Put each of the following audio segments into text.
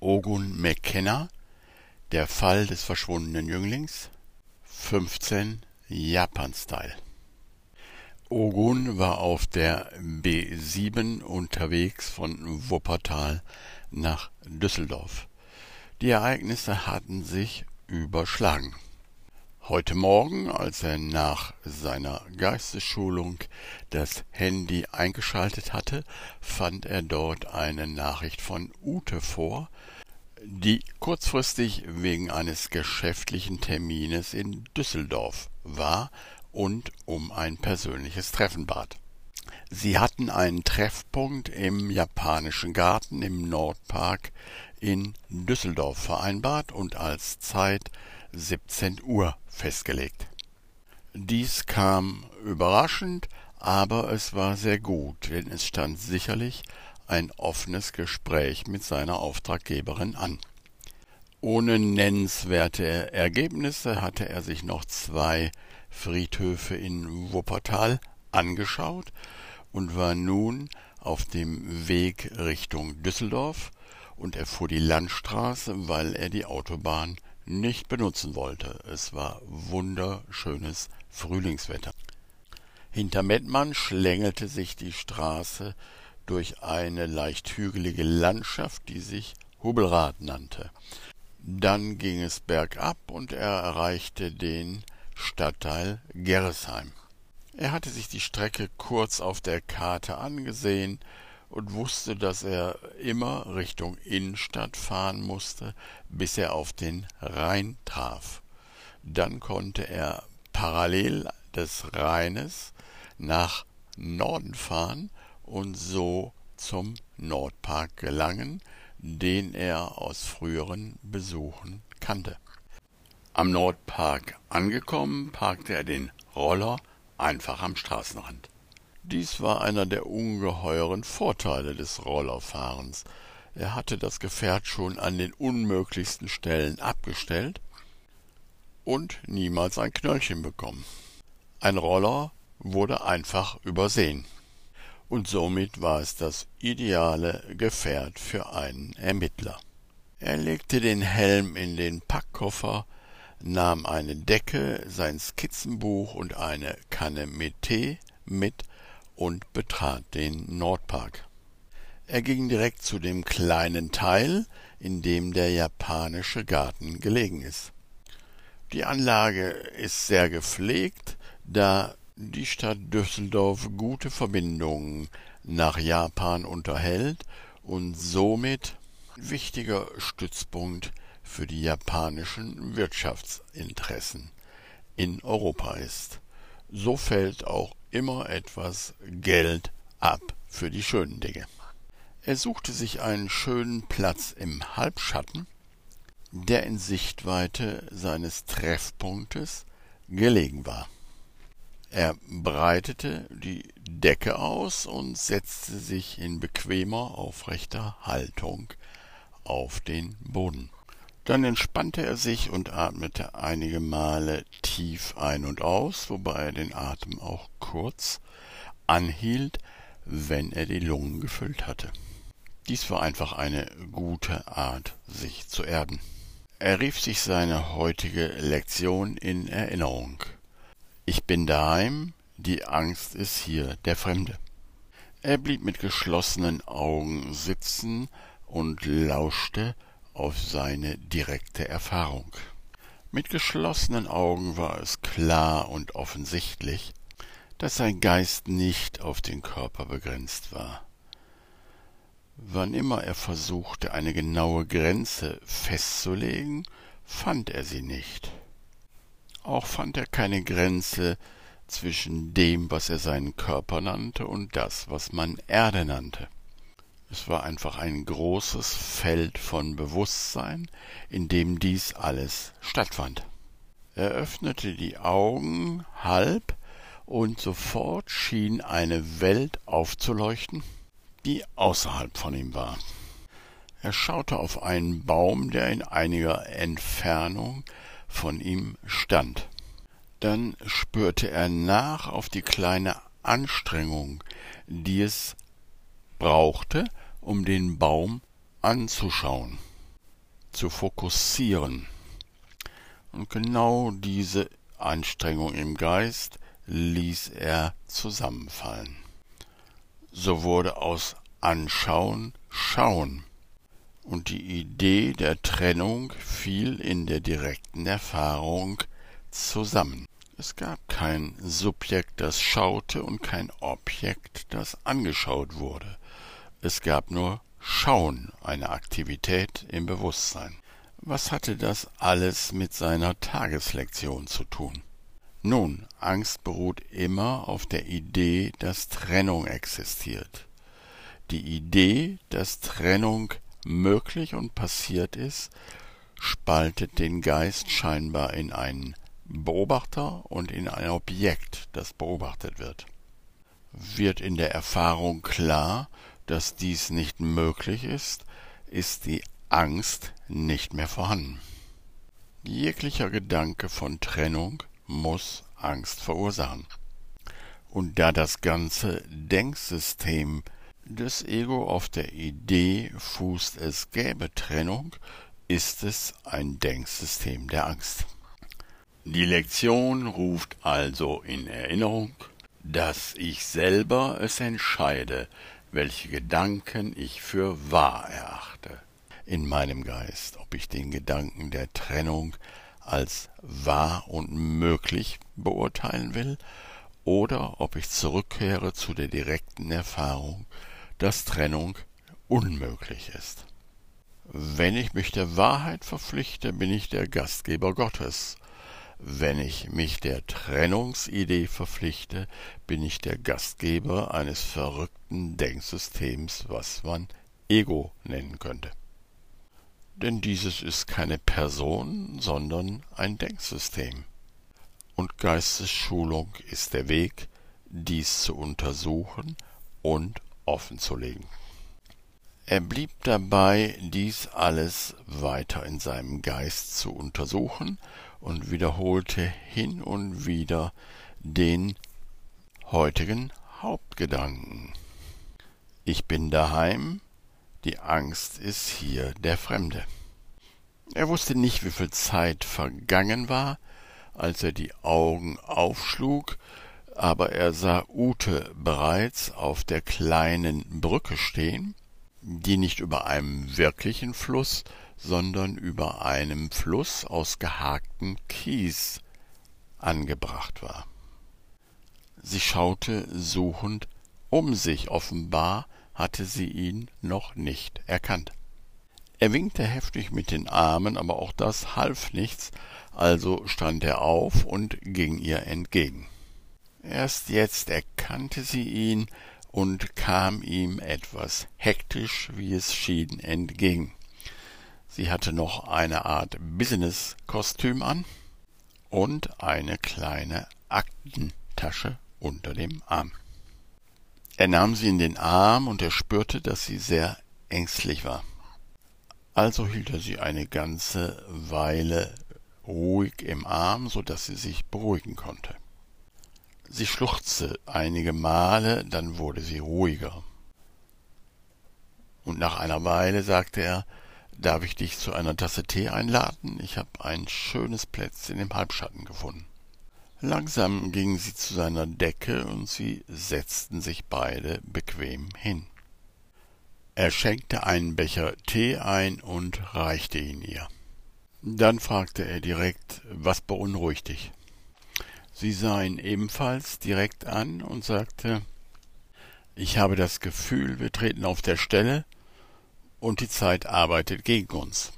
Ogun McKenna Der Fall des verschwundenen Jünglings 15 Japan-Style Ogun war auf der B7 unterwegs von Wuppertal nach Düsseldorf. Die Ereignisse hatten sich überschlagen. Heute Morgen, als er nach seiner Geistesschulung das Handy eingeschaltet hatte, fand er dort eine Nachricht von Ute vor, die kurzfristig wegen eines geschäftlichen Termines in Düsseldorf war und um ein persönliches Treffen bat. Sie hatten einen Treffpunkt im japanischen Garten im Nordpark in Düsseldorf vereinbart und als Zeit 17 Uhr festgelegt. Dies kam überraschend, aber es war sehr gut, denn es stand sicherlich ein offenes Gespräch mit seiner Auftraggeberin an. Ohne nennenswerte Ergebnisse hatte er sich noch zwei Friedhöfe in Wuppertal angeschaut und war nun auf dem Weg Richtung Düsseldorf und er fuhr die Landstraße, weil er die Autobahn nicht benutzen wollte. Es war wunderschönes Frühlingswetter. Hinter Mettmann schlängelte sich die Straße durch eine leicht hügelige Landschaft, die sich Hubelrad nannte. Dann ging es bergab und er erreichte den Stadtteil Gerresheim. Er hatte sich die Strecke kurz auf der Karte angesehen und wusste, dass er immer Richtung Innenstadt fahren musste, bis er auf den Rhein traf. Dann konnte er parallel des Rheines nach Norden fahren und so zum Nordpark gelangen, den er aus früheren Besuchen kannte. Am Nordpark angekommen, parkte er den Roller einfach am Straßenrand. Dies war einer der ungeheuren Vorteile des Rollerfahrens. Er hatte das Gefährt schon an den unmöglichsten Stellen abgestellt und niemals ein Knöllchen bekommen. Ein Roller wurde einfach übersehen. Und somit war es das ideale Gefährt für einen Ermittler. Er legte den Helm in den Packkoffer, nahm eine Decke, sein Skizzenbuch und eine Kanne mit Tee mit und betrat den Nordpark. Er ging direkt zu dem kleinen Teil, in dem der japanische Garten gelegen ist. Die Anlage ist sehr gepflegt, da die Stadt Düsseldorf gute Verbindungen nach Japan unterhält und somit wichtiger Stützpunkt für die japanischen Wirtschaftsinteressen in Europa ist. So fällt auch immer etwas Geld ab für die schönen Dinge. Er suchte sich einen schönen Platz im Halbschatten, der in Sichtweite seines Treffpunktes gelegen war. Er breitete die Decke aus und setzte sich in bequemer, aufrechter Haltung auf den Boden. Dann entspannte er sich und atmete einige Male tief ein und aus, wobei er den Atem auch kurz anhielt, wenn er die Lungen gefüllt hatte. Dies war einfach eine gute Art, sich zu erden. Er rief sich seine heutige Lektion in Erinnerung. Ich bin daheim, die Angst ist hier der Fremde. Er blieb mit geschlossenen Augen sitzen und lauschte auf seine direkte Erfahrung. Mit geschlossenen Augen war es klar und offensichtlich, dass sein Geist nicht auf den Körper begrenzt war. Wann immer er versuchte, eine genaue Grenze festzulegen, fand er sie nicht. Auch fand er keine Grenze zwischen dem, was er seinen Körper nannte, und das, was man Erde nannte. Es war einfach ein großes Feld von Bewusstsein, in dem dies alles stattfand. Er öffnete die Augen halb, und sofort schien eine Welt aufzuleuchten, die außerhalb von ihm war. Er schaute auf einen Baum, der in einiger Entfernung von ihm stand. Dann spürte er nach auf die kleine Anstrengung, die es brauchte, um den Baum anzuschauen. zu fokussieren. Und genau diese Anstrengung im Geist ließ er zusammenfallen. So wurde aus Anschauen Schauen, und die Idee der Trennung fiel in der direkten Erfahrung zusammen. Es gab kein Subjekt, das schaute, und kein Objekt, das angeschaut wurde. Es gab nur Schauen, eine Aktivität im Bewusstsein. Was hatte das alles mit seiner Tageslektion zu tun? Nun, Angst beruht immer auf der Idee, dass Trennung existiert. Die Idee, dass Trennung möglich und passiert ist, spaltet den Geist scheinbar in einen Beobachter und in ein Objekt, das beobachtet wird. Wird in der Erfahrung klar, dass dies nicht möglich ist, ist die Angst nicht mehr vorhanden. Jeglicher Gedanke von Trennung muss Angst verursachen. Und da das ganze Denksystem des Ego auf der Idee fußt, es gäbe Trennung, ist es ein Denksystem der Angst. Die Lektion ruft also in Erinnerung, dass ich selber es entscheide, welche Gedanken ich für wahr erachte in meinem Geist, ob ich den Gedanken der Trennung als wahr und möglich beurteilen will, oder ob ich zurückkehre zu der direkten Erfahrung, dass Trennung unmöglich ist. Wenn ich mich der Wahrheit verpflichte, bin ich der Gastgeber Gottes, wenn ich mich der Trennungsidee verpflichte, bin ich der Gastgeber eines verrückten Denksystems, was man Ego nennen könnte. Denn dieses ist keine Person, sondern ein Denksystem. Und Geistesschulung ist der Weg, dies zu untersuchen und offenzulegen. Er blieb dabei, dies alles weiter in seinem Geist zu untersuchen und wiederholte hin und wieder den heutigen Hauptgedanken. Ich bin daheim, die Angst ist hier der Fremde. Er wusste nicht, wie viel Zeit vergangen war, als er die Augen aufschlug, aber er sah Ute bereits auf der kleinen Brücke stehen, die nicht über einem wirklichen Fluss, sondern über einem Fluss aus gehaktem Kies angebracht war. Sie schaute suchend um sich, offenbar hatte sie ihn noch nicht erkannt. Er winkte heftig mit den Armen, aber auch das half nichts, also stand er auf und ging ihr entgegen. Erst jetzt erkannte sie ihn und kam ihm etwas hektisch, wie es schien, entgegen. Sie hatte noch eine Art Business-Kostüm an und eine kleine Aktentasche unter dem Arm. Er nahm sie in den Arm und er spürte, dass sie sehr ängstlich war. Also hielt er sie eine ganze Weile ruhig im Arm, so dass sie sich beruhigen konnte. Sie schluchzte einige Male, dann wurde sie ruhiger. Und nach einer Weile sagte er, Darf ich dich zu einer Tasse Tee einladen? Ich habe ein schönes Plätzchen im Halbschatten gefunden. Langsam gingen sie zu seiner Decke und sie setzten sich beide bequem hin. Er schenkte einen Becher Tee ein und reichte ihn ihr. Dann fragte er direkt, was beunruhigt dich? Sie sah ihn ebenfalls direkt an und sagte, ich habe das Gefühl, wir treten auf der Stelle, und die Zeit arbeitet gegen uns.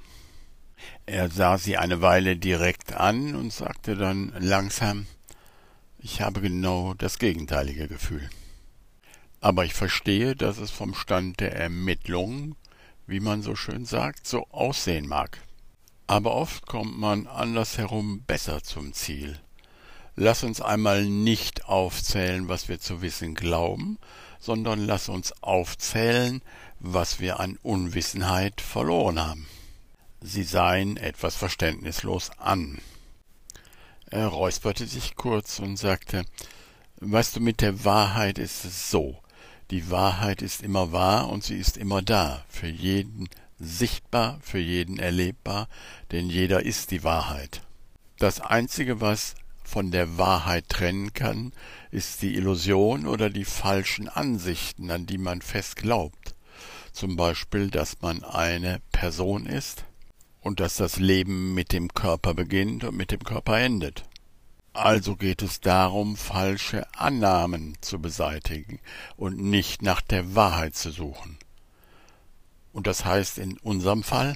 Er sah sie eine Weile direkt an und sagte dann langsam Ich habe genau das gegenteilige Gefühl. Aber ich verstehe, dass es vom Stand der Ermittlungen, wie man so schön sagt, so aussehen mag. Aber oft kommt man andersherum besser zum Ziel. Lass uns einmal nicht aufzählen, was wir zu wissen glauben, sondern lass uns aufzählen, was wir an Unwissenheit verloren haben. Sie seien etwas verständnislos an. Er räusperte sich kurz und sagte Weißt du, mit der Wahrheit ist es so. Die Wahrheit ist immer wahr und sie ist immer da, für jeden sichtbar, für jeden erlebbar, denn jeder ist die Wahrheit. Das Einzige, was von der Wahrheit trennen kann, ist die Illusion oder die falschen Ansichten, an die man fest glaubt. Zum Beispiel, dass man eine Person ist und dass das Leben mit dem Körper beginnt und mit dem Körper endet. Also geht es darum, falsche Annahmen zu beseitigen und nicht nach der Wahrheit zu suchen. Und das heißt in unserem Fall,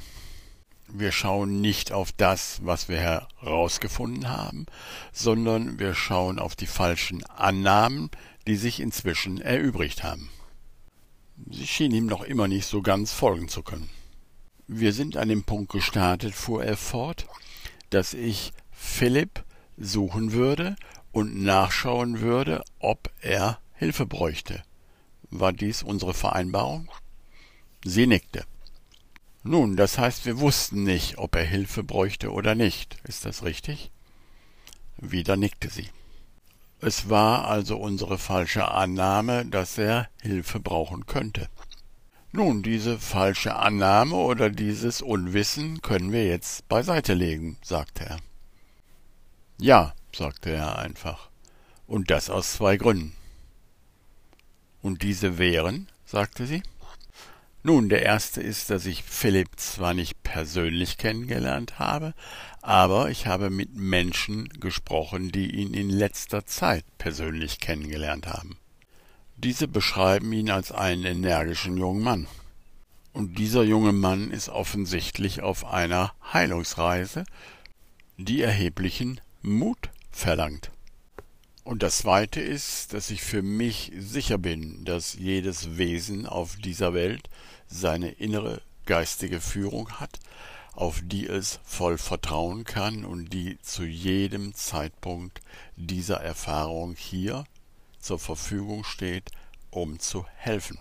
wir schauen nicht auf das, was wir herausgefunden haben, sondern wir schauen auf die falschen Annahmen, die sich inzwischen erübrigt haben. Sie schien ihm noch immer nicht so ganz folgen zu können. Wir sind an dem Punkt gestartet, fuhr er fort, dass ich Philipp suchen würde und nachschauen würde, ob er Hilfe bräuchte. War dies unsere Vereinbarung? Sie nickte. Nun, das heißt, wir wussten nicht, ob er Hilfe bräuchte oder nicht. Ist das richtig? Wieder nickte sie. Es war also unsere falsche Annahme, dass er Hilfe brauchen könnte. Nun, diese falsche Annahme oder dieses Unwissen können wir jetzt beiseite legen, sagte er. Ja, sagte er einfach, und das aus zwei Gründen. Und diese wären, sagte sie. Nun, der erste ist, dass ich Philipp zwar nicht persönlich kennengelernt habe, aber ich habe mit Menschen gesprochen, die ihn in letzter Zeit persönlich kennengelernt haben. Diese beschreiben ihn als einen energischen jungen Mann. Und dieser junge Mann ist offensichtlich auf einer Heilungsreise, die erheblichen Mut verlangt. Und das Zweite ist, dass ich für mich sicher bin, dass jedes Wesen auf dieser Welt seine innere geistige Führung hat, auf die es voll vertrauen kann und die zu jedem Zeitpunkt dieser Erfahrung hier zur Verfügung steht, um zu helfen.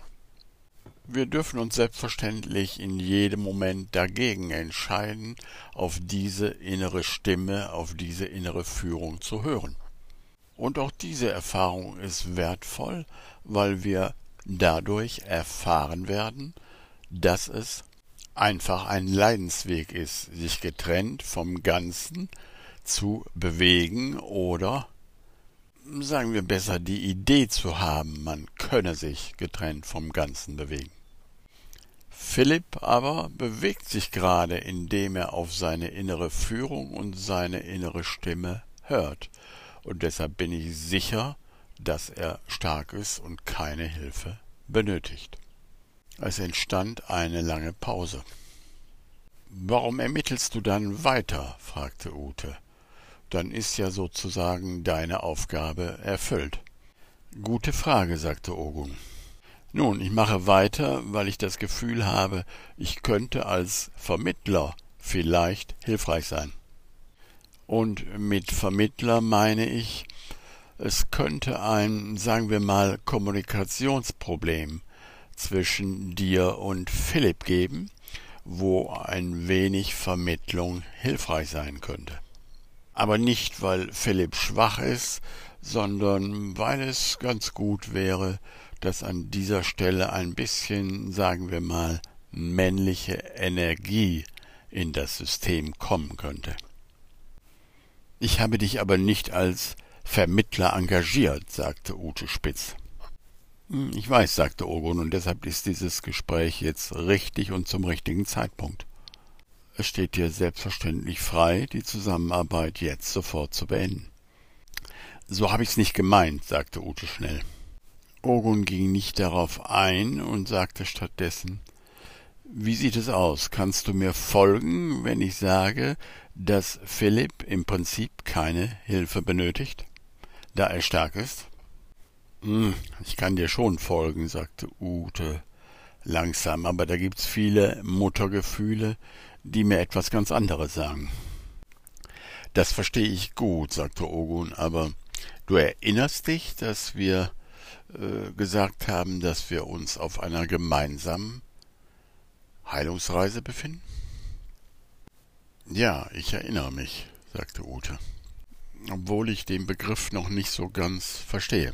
Wir dürfen uns selbstverständlich in jedem Moment dagegen entscheiden, auf diese innere Stimme, auf diese innere Führung zu hören. Und auch diese Erfahrung ist wertvoll, weil wir dadurch erfahren werden, dass es einfach ein Leidensweg ist, sich getrennt vom Ganzen zu bewegen oder sagen wir besser, die Idee zu haben, man könne sich getrennt vom Ganzen bewegen. Philipp aber bewegt sich gerade, indem er auf seine innere Führung und seine innere Stimme hört, und deshalb bin ich sicher, dass er stark ist und keine Hilfe benötigt. Es entstand eine lange Pause. Warum ermittelst du dann weiter? fragte Ute dann ist ja sozusagen deine Aufgabe erfüllt. Gute Frage, sagte Ogun. Nun, ich mache weiter, weil ich das Gefühl habe, ich könnte als Vermittler vielleicht hilfreich sein. Und mit Vermittler meine ich, es könnte ein, sagen wir mal, Kommunikationsproblem zwischen dir und Philipp geben, wo ein wenig Vermittlung hilfreich sein könnte aber nicht, weil Philipp schwach ist, sondern weil es ganz gut wäre, dass an dieser Stelle ein bisschen, sagen wir mal, männliche Energie in das System kommen könnte. Ich habe dich aber nicht als Vermittler engagiert, sagte Ute Spitz. Hm, ich weiß, sagte Ogun, und deshalb ist dieses Gespräch jetzt richtig und zum richtigen Zeitpunkt. Es steht dir selbstverständlich frei, die Zusammenarbeit jetzt sofort zu beenden. So habe ich's nicht gemeint, sagte Ute schnell. Ogun ging nicht darauf ein und sagte stattdessen Wie sieht es aus? Kannst du mir folgen, wenn ich sage, dass Philipp im Prinzip keine Hilfe benötigt, da er stark ist? Hm, ich kann dir schon folgen, sagte Ute langsam, aber da gibt's viele Muttergefühle, die mir etwas ganz anderes sagen. Das verstehe ich gut, sagte Ogun, aber du erinnerst dich, dass wir äh, gesagt haben, dass wir uns auf einer gemeinsamen Heilungsreise befinden? Ja, ich erinnere mich, sagte Ute, obwohl ich den Begriff noch nicht so ganz verstehe.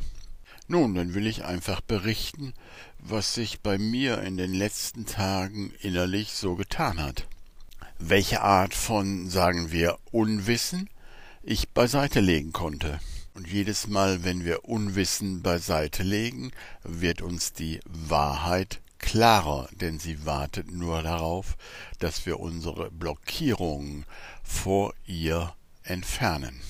Nun, dann will ich einfach berichten, was sich bei mir in den letzten Tagen innerlich so getan hat. Welche Art von, sagen wir, Unwissen ich beiseite legen konnte. Und jedes Mal, wenn wir Unwissen beiseite legen, wird uns die Wahrheit klarer, denn sie wartet nur darauf, dass wir unsere Blockierungen vor ihr entfernen.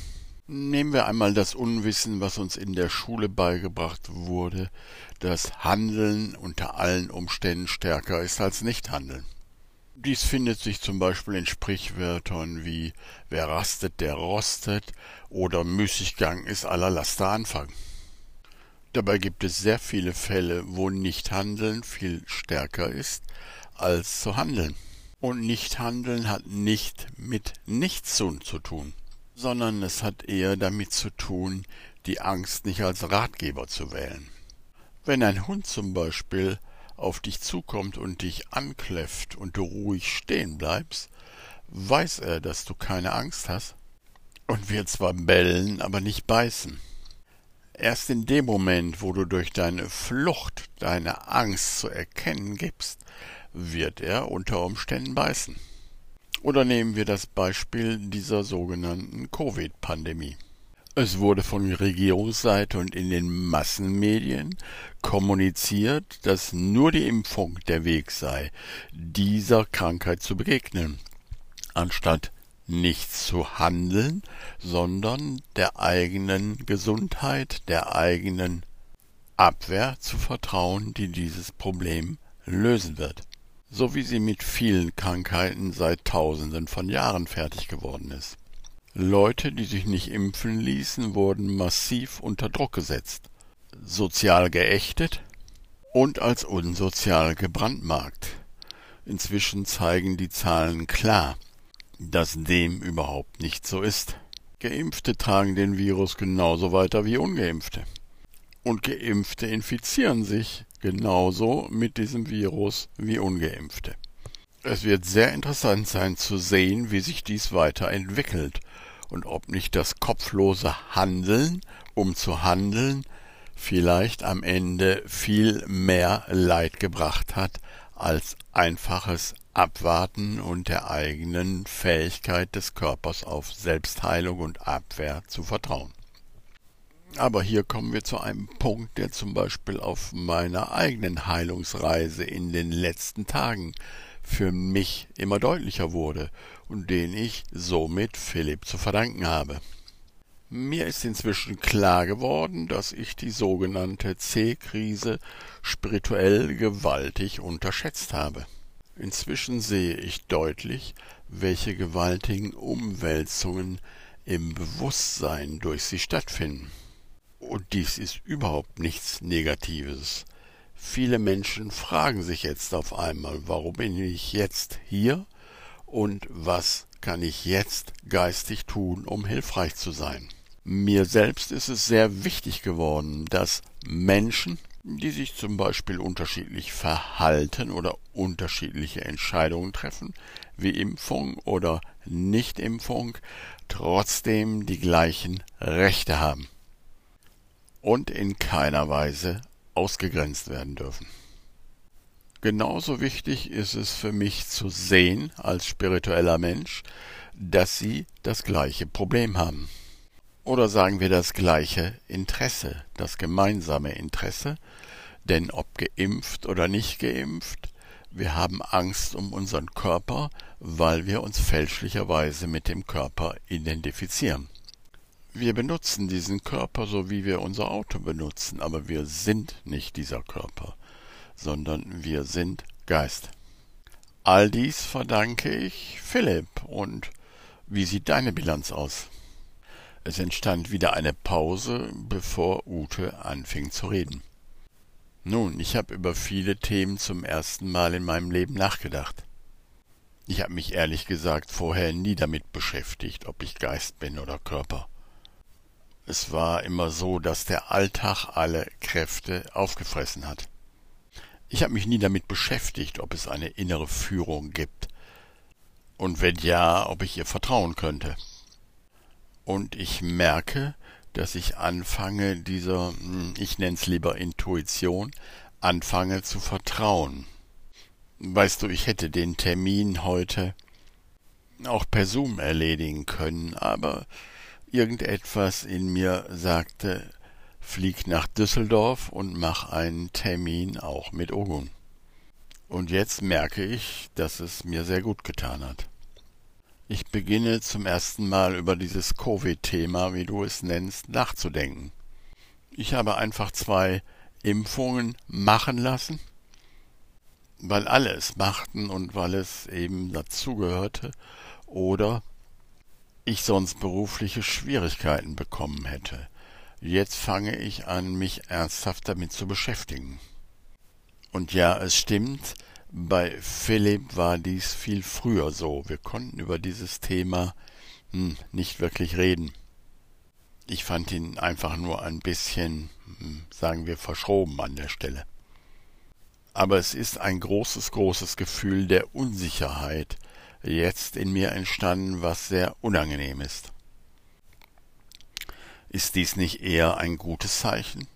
Nehmen wir einmal das Unwissen, was uns in der Schule beigebracht wurde, dass Handeln unter allen Umständen stärker ist als Nichthandeln. Dies findet sich zum Beispiel in Sprichwörtern wie wer rastet, der rostet oder Müßiggang ist aller Laster Anfang. Dabei gibt es sehr viele Fälle, wo Nichthandeln viel stärker ist als zu handeln. Und Nichthandeln hat nicht mit Nichtstun zu tun sondern es hat eher damit zu tun, die Angst nicht als Ratgeber zu wählen. Wenn ein Hund zum Beispiel auf dich zukommt und dich ankläfft und du ruhig stehen bleibst, weiß er, dass du keine Angst hast und wird zwar bellen, aber nicht beißen. Erst in dem Moment, wo du durch deine Flucht deine Angst zu erkennen gibst, wird er unter Umständen beißen. Oder nehmen wir das Beispiel dieser sogenannten Covid-Pandemie. Es wurde von Regierungsseite und in den Massenmedien kommuniziert, dass nur die Impfung der Weg sei, dieser Krankheit zu begegnen, anstatt nichts zu handeln, sondern der eigenen Gesundheit, der eigenen Abwehr zu vertrauen, die dieses Problem lösen wird so wie sie mit vielen Krankheiten seit Tausenden von Jahren fertig geworden ist. Leute, die sich nicht impfen ließen, wurden massiv unter Druck gesetzt, sozial geächtet und als unsozial gebrandmarkt. Inzwischen zeigen die Zahlen klar, dass dem überhaupt nicht so ist. Geimpfte tragen den Virus genauso weiter wie ungeimpfte. Und Geimpfte infizieren sich genauso mit diesem Virus wie ungeimpfte. Es wird sehr interessant sein zu sehen, wie sich dies weiterentwickelt und ob nicht das kopflose Handeln, um zu handeln, vielleicht am Ende viel mehr Leid gebracht hat als einfaches Abwarten und der eigenen Fähigkeit des Körpers auf Selbstheilung und Abwehr zu vertrauen. Aber hier kommen wir zu einem Punkt, der zum Beispiel auf meiner eigenen Heilungsreise in den letzten Tagen für mich immer deutlicher wurde und den ich somit Philipp zu verdanken habe. Mir ist inzwischen klar geworden, dass ich die sogenannte C-Krise spirituell gewaltig unterschätzt habe. Inzwischen sehe ich deutlich, welche gewaltigen Umwälzungen im Bewusstsein durch sie stattfinden. Und dies ist überhaupt nichts Negatives. Viele Menschen fragen sich jetzt auf einmal, warum bin ich jetzt hier und was kann ich jetzt geistig tun, um hilfreich zu sein. Mir selbst ist es sehr wichtig geworden, dass Menschen, die sich zum Beispiel unterschiedlich verhalten oder unterschiedliche Entscheidungen treffen, wie Impfung oder Nichtimpfung, trotzdem die gleichen Rechte haben und in keiner Weise ausgegrenzt werden dürfen. Genauso wichtig ist es für mich zu sehen als spiritueller Mensch, dass sie das gleiche Problem haben. Oder sagen wir das gleiche Interesse, das gemeinsame Interesse, denn ob geimpft oder nicht geimpft, wir haben Angst um unseren Körper, weil wir uns fälschlicherweise mit dem Körper identifizieren. Wir benutzen diesen Körper so wie wir unser Auto benutzen, aber wir sind nicht dieser Körper, sondern wir sind Geist. All dies verdanke ich Philipp und wie sieht deine Bilanz aus? Es entstand wieder eine Pause, bevor Ute anfing zu reden. Nun, ich habe über viele Themen zum ersten Mal in meinem Leben nachgedacht. Ich habe mich ehrlich gesagt vorher nie damit beschäftigt, ob ich Geist bin oder Körper. Es war immer so, dass der Alltag alle Kräfte aufgefressen hat. Ich habe mich nie damit beschäftigt, ob es eine innere Führung gibt. Und wenn ja, ob ich ihr vertrauen könnte. Und ich merke, dass ich anfange, dieser, hm, ich nenn's lieber Intuition, anfange zu vertrauen. Weißt du, ich hätte den Termin heute auch per Zoom erledigen können, aber irgendetwas in mir sagte, flieg nach Düsseldorf und mach einen Termin auch mit Ogun. Und jetzt merke ich, dass es mir sehr gut getan hat. Ich beginne zum ersten Mal über dieses Covid-Thema, wie du es nennst, nachzudenken. Ich habe einfach zwei Impfungen machen lassen, weil alle es machten und weil es eben dazugehörte, oder ich sonst berufliche Schwierigkeiten bekommen hätte. Jetzt fange ich an, mich ernsthaft damit zu beschäftigen. Und ja, es stimmt, bei Philipp war dies viel früher so. Wir konnten über dieses Thema hm, nicht wirklich reden. Ich fand ihn einfach nur ein bisschen, hm, sagen wir, verschoben an der Stelle. Aber es ist ein großes, großes Gefühl der Unsicherheit jetzt in mir entstanden, was sehr unangenehm ist. Ist dies nicht eher ein gutes Zeichen?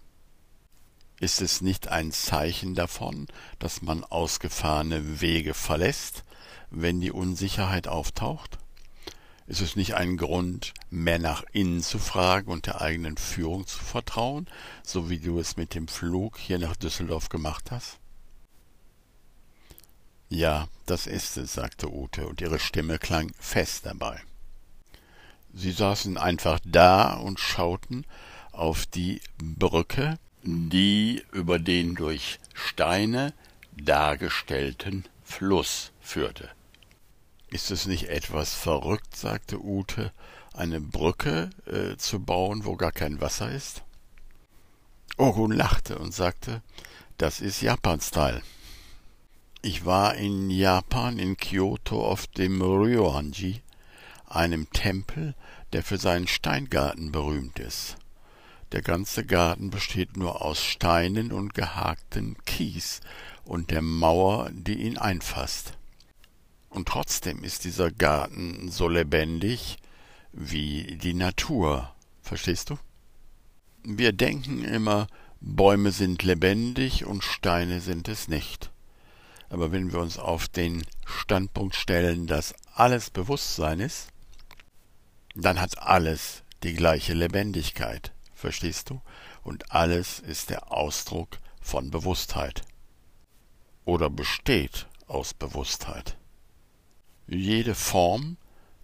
Ist es nicht ein Zeichen davon, dass man ausgefahrene Wege verlässt, wenn die Unsicherheit auftaucht? Ist es nicht ein Grund, mehr nach innen zu fragen und der eigenen Führung zu vertrauen, so wie du es mit dem Flug hier nach Düsseldorf gemacht hast? Ja, das ist es, sagte Ute, und ihre Stimme klang fest dabei. Sie saßen einfach da und schauten auf die Brücke, die über den durch Steine dargestellten Fluss führte. Ist es nicht etwas verrückt, sagte Ute, eine Brücke äh, zu bauen, wo gar kein Wasser ist? Ogun lachte und sagte, das ist Japans-Teil. Ich war in Japan, in Kyoto, auf dem Ryoanji, einem Tempel, der für seinen Steingarten berühmt ist. Der ganze Garten besteht nur aus Steinen und gehakten Kies und der Mauer, die ihn einfasst. Und trotzdem ist dieser Garten so lebendig wie die Natur. Verstehst du? Wir denken immer, Bäume sind lebendig und Steine sind es nicht. Aber wenn wir uns auf den Standpunkt stellen, dass alles Bewusstsein ist, dann hat alles die gleiche Lebendigkeit, verstehst du? Und alles ist der Ausdruck von Bewusstheit. Oder besteht aus Bewusstheit. Jede Form,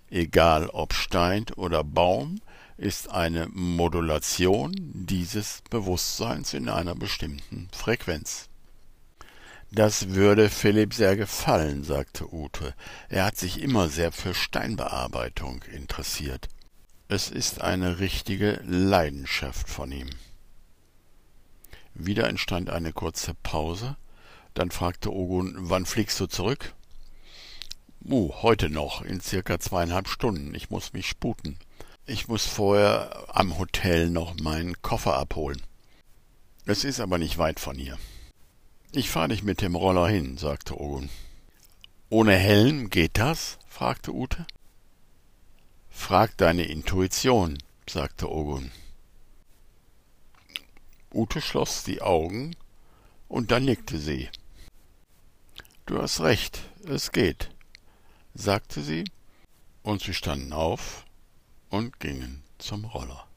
egal ob Stein oder Baum, ist eine Modulation dieses Bewusstseins in einer bestimmten Frequenz. Das würde Philipp sehr gefallen, sagte Ute. Er hat sich immer sehr für Steinbearbeitung interessiert. Es ist eine richtige Leidenschaft von ihm. Wieder entstand eine kurze Pause. Dann fragte Ogun, wann fliegst du zurück? Uh, heute noch, in circa zweieinhalb Stunden. Ich muss mich sputen. Ich muss vorher am Hotel noch meinen Koffer abholen. Es ist aber nicht weit von hier. Ich fahre dich mit dem Roller hin, sagte Ogun. Ohne Helm geht das? fragte Ute. Frag deine Intuition, sagte Ogun. Ute schloss die Augen und dann nickte sie. Du hast recht, es geht, sagte sie, und sie standen auf und gingen zum Roller.